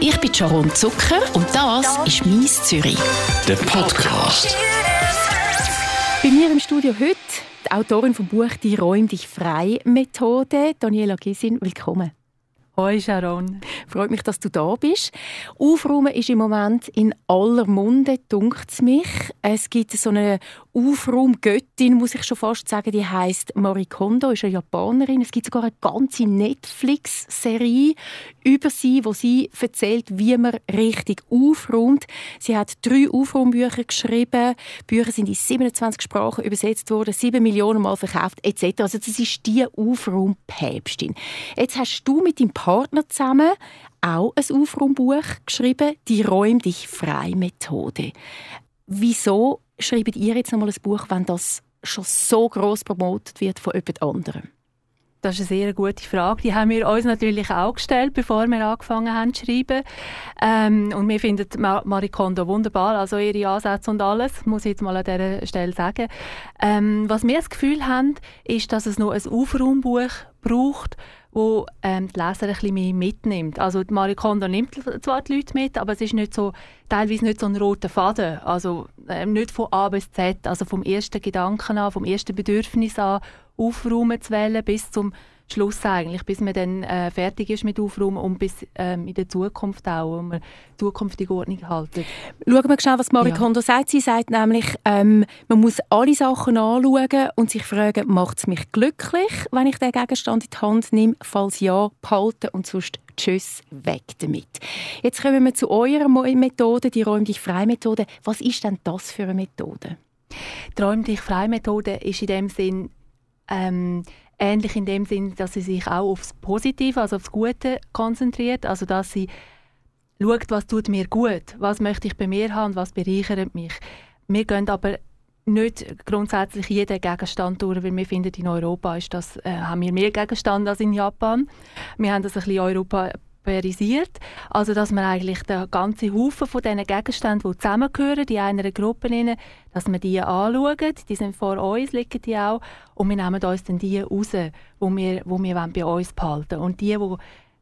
Ich bin Sharon Zucker und das ist «Mies Zürich». Der Podcast. Bei mir im Studio heute die Autorin vom Buch «Die Räum dich frei» Methode, Daniela Gysin. Willkommen. Hoi Sharon. Freut mich, dass du da bist. Aufräumen ist im Moment in aller Munde, dunkt es mich. Es gibt so eine Aufraumgöttin, muss ich schon fast sagen, die heißt Marie Kondo, ist eine Japanerin. Es gibt sogar eine ganze Netflix-Serie über sie, wo sie erzählt, wie man richtig aufräumt. Sie hat drei Aufraumbücher geschrieben. Die Bücher sind in 27 Sprachen übersetzt worden, sieben Millionen Mal verkauft etc. Also das ist die Aufraumpäpstin. Jetzt hast du mit deinem Partner zusammen auch ein Aufraumbuch geschrieben, die Räum dich frei Methode. Wieso schreibt ihr jetzt nochmal ein Buch, wenn das schon so groß promotet wird von jemand anderem? Das ist eine sehr gute Frage. Die haben wir uns natürlich auch gestellt, bevor wir angefangen haben zu schreiben. Ähm, und wir finden Marie wunderbar, also ihre Ansätze und alles, muss ich jetzt mal an dieser Stelle sagen. Ähm, was wir das Gefühl haben, ist, dass es noch ein Aufraumbuch braucht, wo ähm, die Leser ein bisschen mehr mitnimmt. Also die Marie Kondo nimmt zwar die Leute mit, aber es ist nicht so, teilweise nicht so ein roter Faden. Also ähm, nicht von A bis Z, also vom ersten Gedanken an, vom ersten Bedürfnis an, aufräumen zu wählen, bis zum Schluss eigentlich, bis man dann äh, fertig ist mit Aufräumen und bis ähm, in der Zukunft auch, um eine zukünftige Ordnung halten. Schauen wir schnell, was Marie ja. Kondo sagt. Sie sagt nämlich, ähm, man muss alle Sachen anschauen und sich fragen, macht es mich glücklich, wenn ich den Gegenstand in die Hand nehme? Falls ja, behalten und sonst tschüss, weg damit. Jetzt kommen wir zu eurer Methode, die Räum dich frei Methode. Was ist denn das für eine Methode? Die Räum dich frei Methode ist in dem Sinn ähm, ähnlich in dem Sinn, dass sie sich auch aufs Positive, also aufs Gute konzentriert, also dass sie schaut, was tut mir gut, was möchte ich bei mir haben, was bereichert mich. Wir gehen aber nicht grundsätzlich jeden Gegenstand durch, weil wir finden, in Europa ist das, äh, haben wir mehr Gegenstände als in Japan. Wir haben das ein bisschen Europa priorisiert. Also, dass man eigentlich den ganzen Haufen von diesen Gegenständen, die zusammengehören, die einer Gruppe, rein, dass wir die anschauen. Die sind vor uns, liegen die auch. Und wir nehmen uns dann die raus, die wir, wo wir bei uns behalten wollen. Und die, die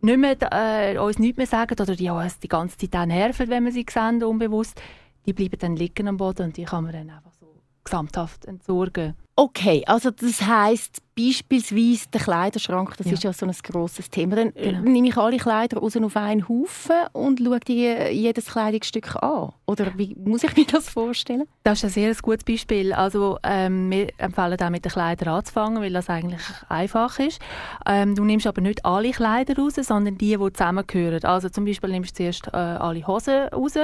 nicht mehr, äh, uns nichts mehr sagen oder die uns die ganze Zeit auch nerven, wenn wir sie sehen, unbewusst, die bleiben dann liegen am Boden und die kann man dann einfach so gesamthaft entsorgen. Okay, also das heißt beispielsweise der Kleiderschrank, das ja. ist ja so ein grosses Thema. Dann äh, genau. nehme ich alle Kleider raus auf einen Haufen und schaue die, jedes Kleidungsstück an. Oder wie muss ich mir das vorstellen? Das ist ein sehr gutes Beispiel. Also ähm, wir empfehlen auch mit den Kleidern anzufangen, weil das eigentlich einfach ist. Ähm, du nimmst aber nicht alle Kleider raus, sondern die, die zusammengehören. Also zum Beispiel nimmst du zuerst äh, alle Hosen raus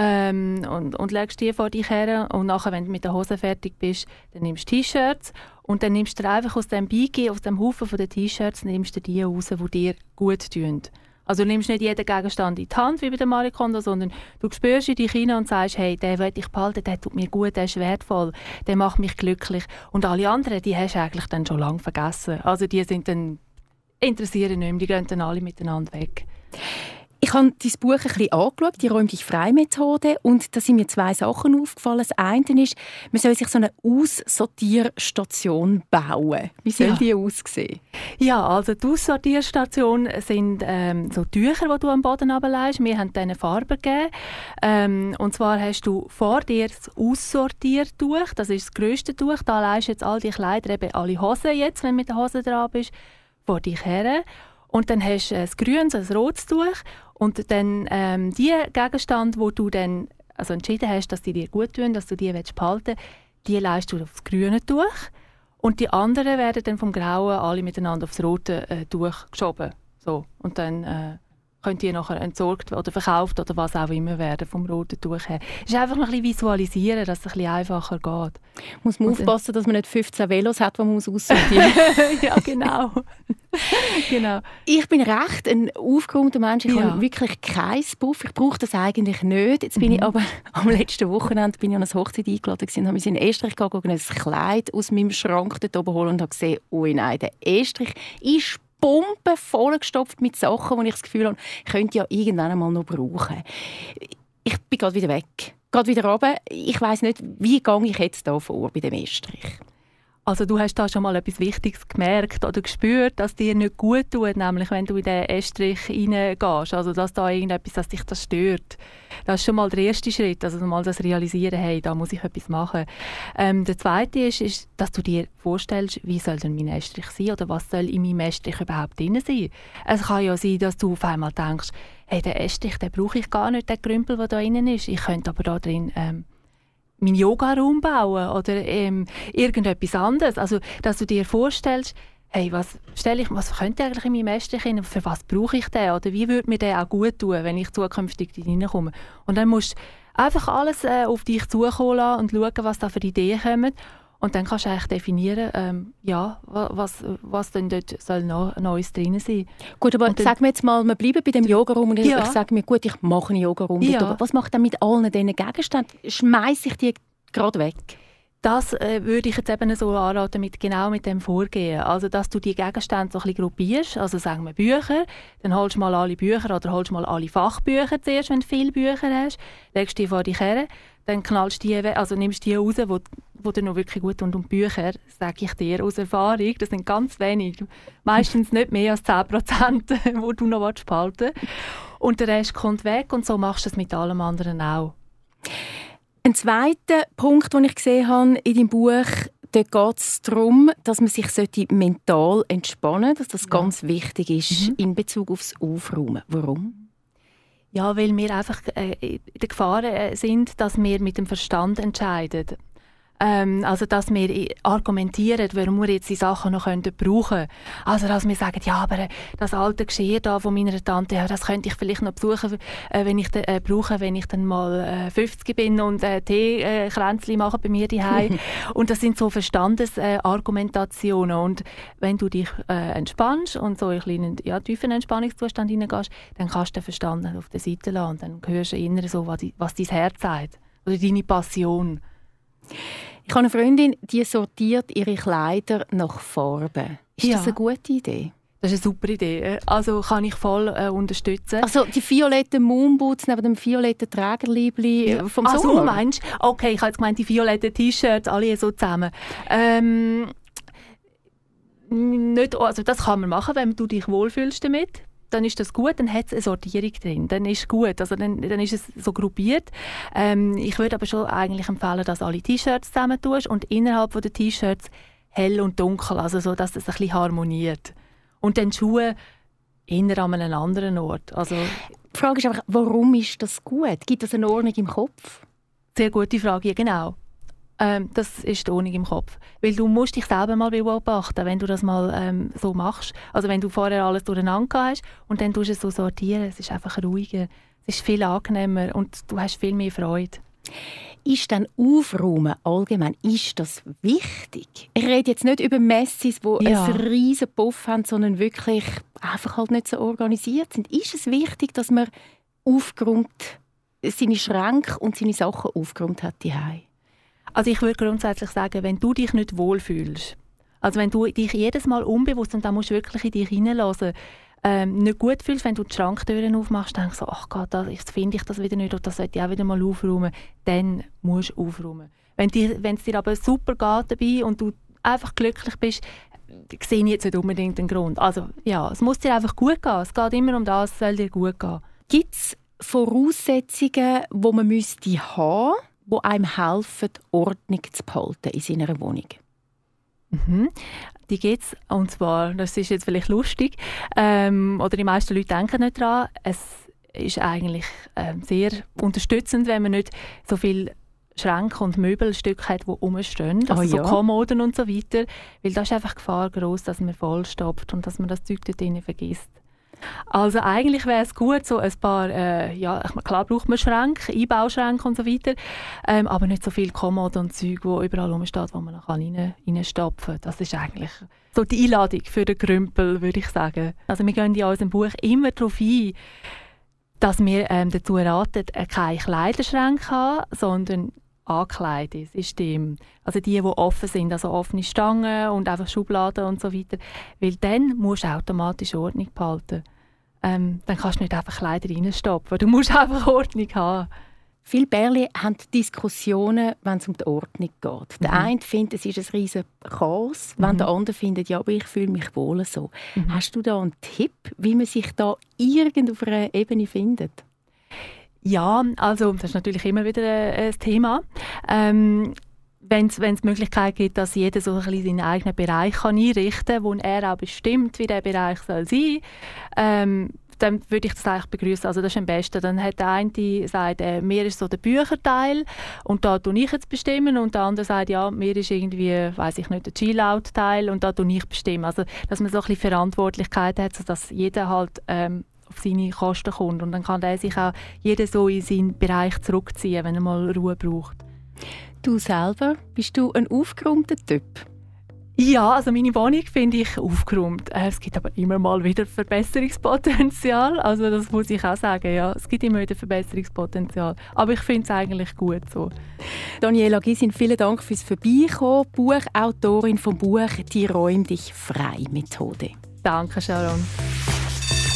ähm, und, und legst die vor dich her und nachher, wenn du mit der Hose fertig bist, dann nimmst du T-Shirts und dann nimmst du einfach aus dem Bigi, aus dem Haufen von den T-Shirts, nimmst du die raus, die dir gut tun. Also du nimmst nicht jeden Gegenstand in die Hand, wie bei der Marie Kondo, sondern du spürst in dich hinein und sagst, hey, der will ich behalten, der tut mir gut, der ist wertvoll, der macht mich glücklich. Und alle anderen, die hast du eigentlich dann schon lange vergessen. Also die sind dann, interessieren nicht mehr, die gehen dann alle miteinander weg. Ich habe dein Buch ein bisschen angeschaut, die Räum dich frei Methode, und da sind mir zwei Sachen aufgefallen. Das eine ist, man soll sich so eine Aussortierstation bauen. Wie soll ja. die aussehen? Ja, also die Aussortierstation sind ähm, so Tücher, die du am Boden ablegst. Wir haben denen Farbe gegeben. Ähm, und zwar hast du vor dir das Aussortiertuch, das ist das grösste Tuch. Da legst du jetzt all die Kleider, eben alle Hosen jetzt, wenn du mit der Hose dran bist, vor dich her. Und dann hast du ein grünes, ein rotes Tuch und dann ähm, die Gegenstände, wo du dann also entschieden hast, dass die dir gut tun, dass du die behalten willst, die leist du aufs grüne Tuch und die anderen werden dann vom Grauen alle miteinander aufs rote äh, Tuch geschoben. So. Und dann äh, könnt ihr nachher entsorgt oder verkauft oder was auch immer werden vom roten Tuch her. Es ist einfach noch ein bisschen visualisieren, dass es ein bisschen einfacher geht. Muss man Und aufpassen, dass man nicht 15 Velos hat, die man aussortieren muss. ja, genau. genau. Ich bin recht ein aufgeräumter Mensch. Ich ja. habe wirklich kein Puff. Ich brauche das eigentlich nicht. Jetzt bin mhm. ich aber am letzten Wochenende bin ich an eine Hochzeit eingeladen und habe in Estrich gegangen, ein Kleid aus meinem Schrank dort oben holen und habe gesehen, oh nein, der Estrich ist Pumpe vollgestopft mit Sachen, die ich das Gefühl habe, ich könnte ja irgendwann einmal noch brauchen. Ich bin gerade wieder weg. Gerade wieder runter. Ich weiß nicht, wie gehe ich jetzt hier vor bei dem Estrich? Also du hast da schon mal etwas Wichtiges gemerkt oder gespürt, dass dir nicht gut tut, nämlich wenn du in den Estrich reingehst, also dass da irgendetwas, dass dich das stört. Das ist schon mal der erste Schritt, also mal das Realisieren, hey, da muss ich etwas machen. Ähm, der zweite ist, ist, dass du dir vorstellst, wie soll denn mein Estrich sein oder was soll in meinem Estrich überhaupt drin sein. Es kann ja sein, dass du auf einmal denkst, hey, den Estrich, den brauche ich gar nicht, den Krümpel, der da drin ist. Ich könnte aber da drin ähm, meinen Yoga-Raum bauen oder ähm, irgendetwas anderes. Also, dass du dir vorstellst, hey, was stelle ich, was könnte eigentlich in meinem Estrich hin, für was brauche ich den oder wie würde mir der auch gut tun, wenn ich zukünftig reinkomme. Und dann musst du einfach alles äh, auf dich zukommen lassen und schauen, was da für Ideen kommen. Und dann kannst du eigentlich definieren, ähm, ja, was, was denn dort soll noch Neues drin sein. Gut, aber dann, sagen wir jetzt mal, wir bleiben bei dem Yoga-Raum und ja. ich sage mir, gut, ich mache einen Yoga-Raum. Ja. Was macht er mit allen diesen Gegenständen? Schmeiße ich die gerade weg? Das äh, würde ich jetzt eben so anraten, mit, genau mit dem Vorgehen. Also, dass du die Gegenstände so ein bisschen gruppierst. Also, sagen wir Bücher, dann holst du mal alle Bücher oder holst mal alle Fachbücher zuerst, wenn du viele Bücher hast, legst die vor dich her, dann knallst die, also nimmst die raus, wo, wo dir noch wirklich gut. Und Bücher, sage ich dir aus Erfahrung, das sind ganz wenig. Meistens nicht mehr als 10 Prozent, die du noch behalten willst. Und der Rest kommt weg und so machst du es mit allem anderen auch. Ein zweiter Punkt, den ich gesehen habe in deinem Buch, da geht es darum, dass man sich mental entspannen sollte, dass das ganz wichtig ist mhm. in Bezug aufs Aufräumen. Warum? Ja, weil wir einfach äh, in der Gefahr äh, sind, dass wir mit dem Verstand entscheiden. Ähm, also, dass wir argumentieren, warum wir jetzt die Sachen noch können brauchen können. Also, dass wir sagen, ja, aber äh, das alte Geschirr da von meiner Tante, ja, das könnte ich vielleicht noch besuchen, äh, wenn ich äh, brauche, wenn ich dann mal äh, 50 bin und äh, Teekränzli mache bei mir daheim. und das sind so Verstandesargumentationen. und wenn du dich äh, entspannst und so in einen ja, tiefen Entspannungszustand hineingehst, dann kannst du den Verstand auf der Seite lassen und dann hörst du innere so, was, was dein Herz sagt oder deine Passion. Habe eine Freundin, die sortiert ihre Kleider nach Farben. Ist ja. das eine gute Idee? Das ist eine super Idee. Also kann ich voll äh, unterstützen. Also die violetten Moonboots neben dem violetten Trägerliebli ja. vom Sommer? Also meinst Okay, ich habe jetzt gemeint, die violetten T-Shirts, alle so zusammen. Ähm, nicht, also das kann man machen, wenn du dich wohlfühlst damit dann ist das gut, dann hat es eine Sortierung drin, dann ist gut, also dann, dann ist es so gruppiert. Ähm, ich würde aber schon eigentlich empfehlen, dass alle T-Shirts zusammen tust und innerhalb der T-Shirts hell und dunkel, also so, dass das ein bisschen harmoniert. Und dann Schuhe eher an einem anderen Ort. Also, die Frage ist einfach, warum ist das gut? Gibt es eine Ordnung im Kopf? Sehr gute Frage, ja, genau. Ähm, das ist die Ordnung im Kopf. Weil du musst dich selber mal beobachten, wenn du das mal ähm, so machst. Also wenn du vorher alles durcheinander hast und dann tust du es so sortieren, es ist einfach ruhiger, es ist viel angenehmer und du hast viel mehr Freude. Ist dann Aufräumen allgemein, ist das wichtig? Ich rede jetzt nicht über Messis, die ja. einen riesen Puff haben, sondern wirklich einfach halt nicht so organisiert sind. Ist es wichtig, dass man aufgeräumt seine Schränke und seine Sachen aufgeräumt hat die also ich würde grundsätzlich sagen, wenn du dich nicht wohlfühlst, also wenn du dich jedes Mal unbewusst, und da musst du wirklich in dich hineinlassen, ähm, nicht gut fühlst, wenn du die Schranktüren aufmachst, denkst du ach Gott, das, finde ich das wieder nicht und das sollte ich auch wieder mal aufräumen, dann musst du aufräumen. Wenn, es dir aber super geht dabei und du einfach glücklich bist, sehe ich jetzt nicht unbedingt den Grund. Also ja, es muss dir einfach gut gehen. Es geht immer um das, es soll dir gut gehen. Gibt es Voraussetzungen, die man müsste haben die einem helfen, Ordnung zu behalten in seiner Wohnung? Mhm. Die gibt es, und zwar, das ist jetzt vielleicht lustig, ähm, oder die meisten Leute denken nicht daran, es ist eigentlich ähm, sehr unterstützend, wenn man nicht so viel Schränke und Möbelstücke hat, die rumstehen, also oh, ja. so Kommoden und so weiter, weil da ist einfach die Gefahr groß, dass man vollstopft und dass man das Zeug dort drin vergisst. Also eigentlich wäre es gut, so ein paar, äh, ja, klar braucht man Schränke, Einbauschränke und so weiter, ähm, aber nicht so viel Kommode und Zeug, wo überall rumsteht, wo man noch rein, reinstopfen kann. Das ist eigentlich so die Einladung für den Krümpel, würde ich sagen. Also wir gehen in unserem Buch immer darauf ein, dass wir ähm, dazu raten, äh, keine Kleiderschränke haben, sondern Ankleidesystem. Also die, die offen sind, also offene Stangen und einfach Schubladen und so weiter. Weil dann musst du automatisch Ordnung behalten. Ähm, dann kannst du nicht einfach Kleider reinstopfen. Du musst einfach Ordnung haben. Viele Bärli haben Diskussionen, wenn es um die Ordnung geht. Der mhm. eine findet, es ist ein riesiges Chaos, mhm. wenn der andere findet, ja, aber ich fühle mich wohl so. Mhm. Hast du da einen Tipp, wie man sich da irgend auf einer Ebene findet? Ja, also das ist natürlich immer wieder ein Thema. Ähm, wenn es die Möglichkeit gibt, dass jeder so ein bisschen seinen eigenen Bereich kann einrichten kann, wo er auch bestimmt, wie der Bereich soll sein ähm, dann würde ich das eigentlich begrüßen. Also das ist am besten. Dann hat der eine gesagt, äh, mir ist so der Bücherteil und da tue ich jetzt bestimmen und der andere sagt, ja, mir ist irgendwie, weiß ich nicht, der Chillout-Teil und da tue ich bestimmen. Also dass man so ein bisschen Verantwortlichkeit hat, sodass jeder halt ähm, auf seine Kosten kommt und dann kann der sich auch jeder so in seinen Bereich zurückziehen, wenn er mal Ruhe braucht. Du selber, bist du ein aufgeräumter Typ? Ja, also meine Wohnung finde ich aufgeräumt. Äh, es gibt aber immer mal wieder Verbesserungspotenzial. Also das muss ich auch sagen. Ja, es gibt immer wieder Verbesserungspotenzial. Aber ich finde es eigentlich gut so. Daniela Gysin, vielen Dank fürs Vorbeikommen. Buchautorin vom Buch «Die Räum dich frei Methode». Danke, Sharon.